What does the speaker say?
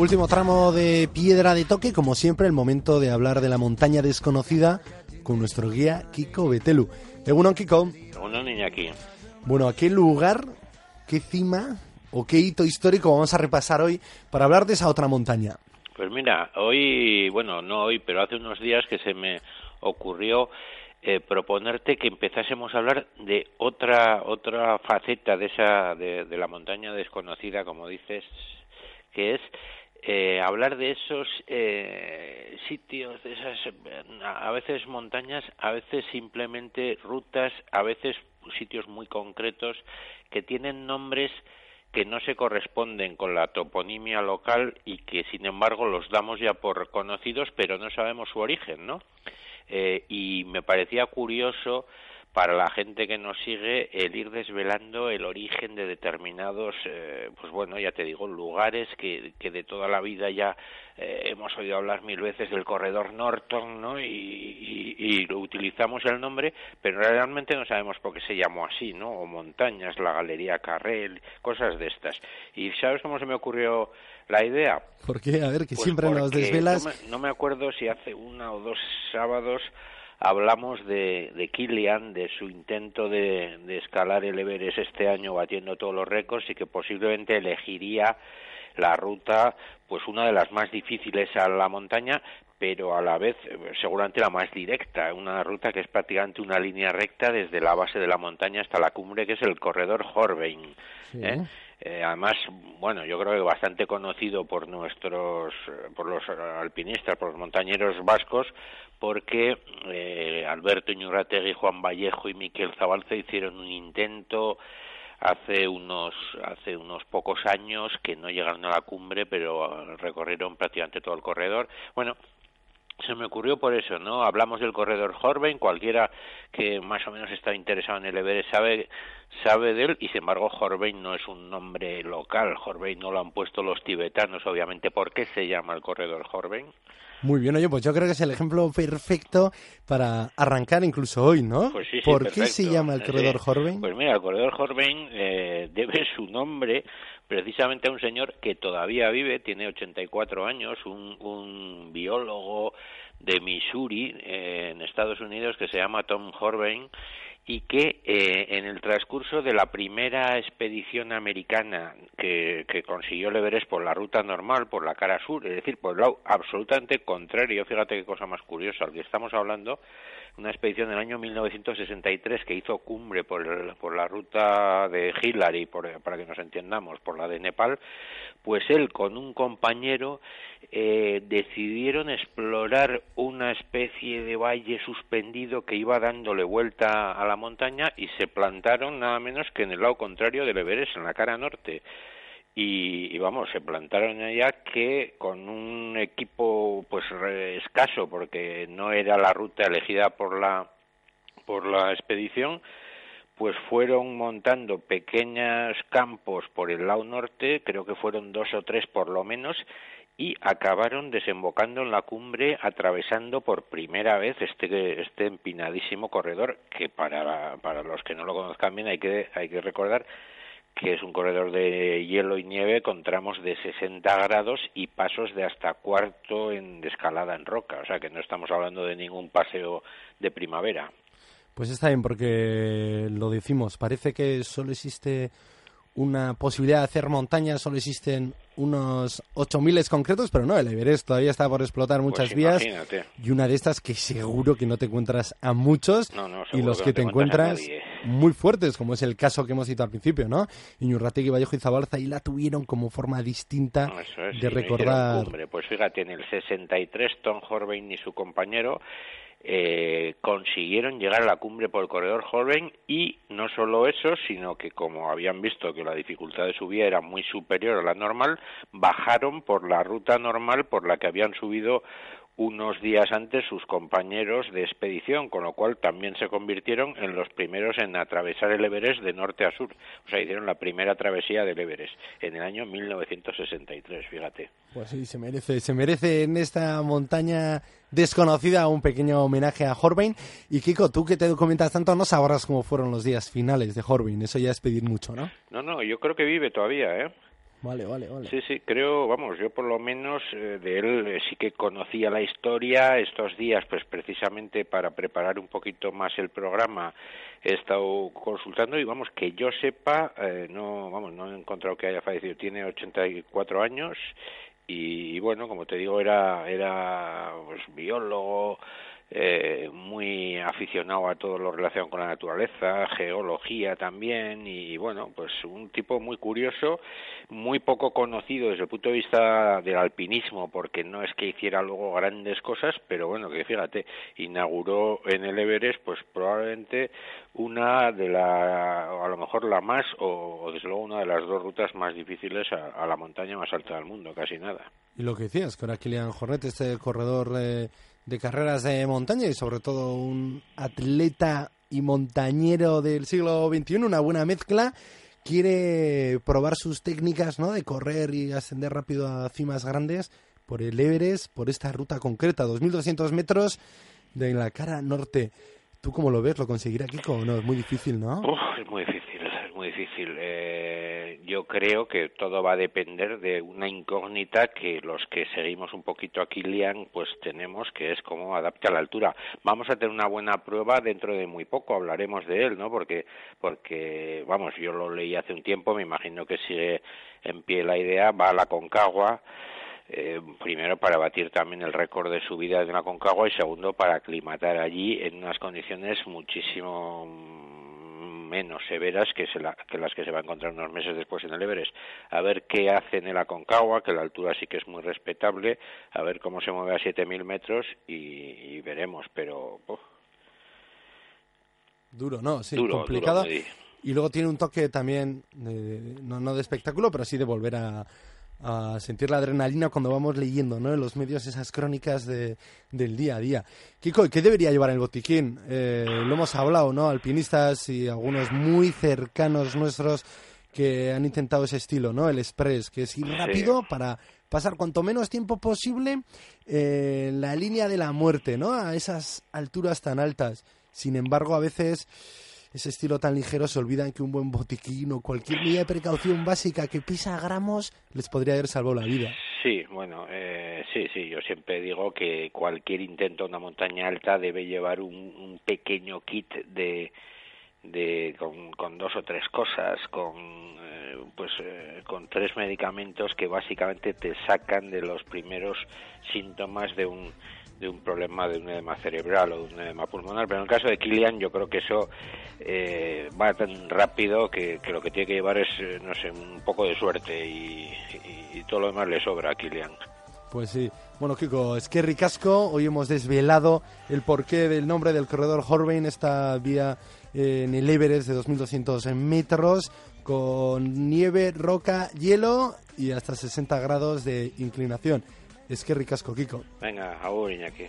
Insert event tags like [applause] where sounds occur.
Último tramo de piedra de toque, como siempre, el momento de hablar de la montaña desconocida con nuestro guía Kiko Betelu. Egunon, Kiko. Egunon, aquí. Bueno, ¿a qué lugar, qué cima o qué hito histórico vamos a repasar hoy para hablar de esa otra montaña? Pues mira, hoy, bueno, no hoy, pero hace unos días que se me ocurrió eh, proponerte que empezásemos a hablar de otra otra faceta de esa de, la montaña desconocida, como dices, que es eh, hablar de esos eh, sitios, de esas a veces montañas, a veces simplemente rutas, a veces sitios muy concretos que tienen nombres que no se corresponden con la toponimia local y que sin embargo los damos ya por conocidos pero no sabemos su origen, ¿no? Eh, y me parecía curioso para la gente que nos sigue el ir desvelando el origen de determinados, eh, pues bueno, ya te digo, lugares que, que de toda la vida ya eh, hemos oído hablar mil veces del corredor Norton, ¿no? Y, y, utilizamos el nombre, pero realmente no sabemos por qué se llamó así, ¿no? O montañas, la Galería Carrel, cosas de estas. ¿Y sabes cómo se me ocurrió la idea? ¿Por qué? A ver, que pues siempre nos desvelas. no me acuerdo si hace una o dos sábados hablamos de, de Kilian, de su intento de, de escalar el Everest este año batiendo todos los récords y que posiblemente elegiría la ruta pues una de las más difíciles a la montaña pero a la vez seguramente la más directa, una ruta que es prácticamente una línea recta desde la base de la montaña hasta la cumbre, que es el corredor Horbein. ¿eh? Eh, además, bueno, yo creo que bastante conocido por nuestros, por los alpinistas, por los montañeros vascos, porque eh, Alberto Iñurrategui, Juan Vallejo y Miquel Zabalza hicieron un intento hace unos hace unos pocos años que no llegaron a la cumbre pero recorrieron prácticamente todo el corredor bueno se me ocurrió por eso, ¿no? Hablamos del corredor Horbein, cualquiera que más o menos está interesado en el Everest sabe, sabe de él, y sin embargo Horbein no es un nombre local, Horbein no lo han puesto los tibetanos, obviamente. ¿Por qué se llama el corredor Horbein? Muy bien, oye, pues yo creo que es el ejemplo perfecto para arrancar incluso hoy, ¿no? Pues sí, ¿Por qué se llama el corredor Horbein? Pues mira, el corredor Horbein eh, [laughs] debe su nombre precisamente a un señor que todavía vive, tiene 84 años, un, un biólogo de Missouri, eh, en Estados Unidos, que se llama Tom Horbein, y que eh, en el transcurso de la primera expedición americana que, consiguió el por la ruta normal, por la cara sur, es decir, por el lado absolutamente contrario, fíjate qué cosa más curiosa, al que estamos hablando, una expedición del año 1963 que hizo cumbre por, por la ruta de Hillary, para que nos entendamos, por la de Nepal, pues él con un compañero eh, decidieron explorar una especie de valle suspendido que iba dándole vuelta a la montaña y se plantaron nada menos que en el lado contrario del Everest, en la cara norte y, vamos se plantaron allá que con un equipo pues escaso porque no era la ruta elegida por la por la expedición pues fueron montando pequeños campos por el lado norte creo que fueron dos o tres por lo menos y acabaron desembocando en la cumbre atravesando por primera vez este este empinadísimo corredor que para para los que no lo conozcan bien hay que hay que recordar que es un corredor de hielo y nieve con tramos de 60 grados y pasos de hasta cuarto en de escalada en roca, o sea que no estamos hablando de ningún paseo de primavera. Pues está bien porque lo decimos, parece que solo existe una posibilidad de hacer montañas, solo existen unos 8.000 concretos, pero no, el Everest todavía está por explotar muchas pues vías. Y una de estas que seguro que no te encuentras a muchos y los que, te, encuentras muy fuertes, como es el caso que hemos citado al principio, ¿no? Iñurrategui, Vallejo y Zabalza y la tuvieron como forma distinta de recordar. Pues fíjate, en el 63 Tom Horvain y su compañero eh, consiguieron llegar a la cumbre por el corredor joven y no solo eso, sino que como habían visto que la dificultad de subida era muy superior a la normal, bajaron por la ruta normal por la que habían subido unos días antes sus compañeros de expedición, con lo cual también se convirtieron en los primeros en atravesar el Everest de norte a sur. O sea, hicieron la primera travesía del Everest en el año 1963, fíjate. Pues sí, se merece, se merece en esta montaña desconocida un pequeño homenaje a Horbein. Y Kiko, tú que te documentas tanto, no sabrás cómo fueron los días finales de Horbein. Eso ya es pedir mucho, ¿no? No, no, yo creo que vive todavía, ¿eh? Vale, vale, vale. Sí, sí, creo, vamos, yo por lo menos eh, de él eh, sí que conocía la historia estos días, pues precisamente para preparar un poquito más el programa he estado consultando y vamos, que yo sepa, eh, no, vamos, no he encontrado que haya fallecido. Tiene 84 años y, y bueno, como te digo, era, era pues, biólogo, eh, muy aficionado a todo lo relacionado con la naturaleza, geología también y bueno, pues un tipo muy curioso, muy poco conocido desde el punto de vista del alpinismo porque no es que hiciera luego grandes cosas, pero bueno, que fíjate, inauguró en el Everest pues probablemente una de la, a lo mejor la más o, desde luego una de las dos rutas más difíciles a, la montaña más alta del mundo, casi nada. Y lo que decías, que ahora Kilian Jornet, este corredor eh, de carreras de montaña y sobre todo un atleta y montañero del siglo XXI, una buena mezcla. Quiere probar sus técnicas ¿no? de correr y ascender rápido a cimas grandes por el Everest, por esta ruta concreta, 2.200 metros de la cara norte. ¿Tú cómo lo ves? ¿Lo conseguirá Kiko no? Es muy difícil, ¿no? es muy difícil, es muy difícil. Eh yo creo que todo va a depender de una incógnita que los que seguimos un poquito a Kilian pues tenemos que es cómo adapta a la altura. Vamos a tener una buena prueba dentro de muy poco, hablaremos de él, ¿no? Porque porque vamos, yo lo leí hace un tiempo, me imagino que sigue en pie la idea, va a la Concagua eh, primero para batir también el récord de subida de la Concagua y segundo para aclimatar allí en unas condiciones muchísimo menos severas que, que las que se va a encontrar unos meses después en el Everest. A ver qué hacen en la Concagua, que la altura sí que es muy respetable, a ver cómo se mueve a 7.000 metros y, veremos, pero... Duro, ¿no? Sí, complicado. y luego tiene un toque también, no, no de espectáculo, pero sí de volver a, a sentir la adrenalina cuando vamos leyendo ¿no? en los medios esas crónicas de, del día a día. Kiko, ¿qué debería llevar el botiquín? Eh, lo hemos hablado, ¿no? Alpinistas y algunos muy cercanos nuestros que han intentado ese estilo, ¿no? El express, que es ir rápido para pasar cuanto menos tiempo posible en la línea de la muerte, ¿no? A esas alturas tan altas. Sin embargo, a veces ese estilo tan ligero se olvidan que un buen botiquín o cualquier medida de precaución básica que pisa gramos les podría haber salvado la vida. Sí, bueno, eh, sí, sí, yo siempre digo que cualquier intento a una montaña alta debe llevar un, pequeño kit de, de con, con, dos o tres cosas, con eh, pues eh, con tres medicamentos que básicamente te sacan de los primeros síntomas de un de un problema de un edema cerebral o de un edema pulmonar, pero en el caso de Kilian yo creo que eso eh, va tan rápido que, lo que tiene que llevar es, eh, no sé, un poco de suerte y, todo lo demás le sobra a Kilian. Pues sí. Bueno, Kiko, es que ricasco. Hoy hemos desvelado el porqué del nombre del corredor Horvain, esta vía eh, en el Everest de 2.200 metros, con nieve, roca, hielo y hasta 60 grados de inclinación. Es que ricasco, Kiko. Venga, agur, Iñaki.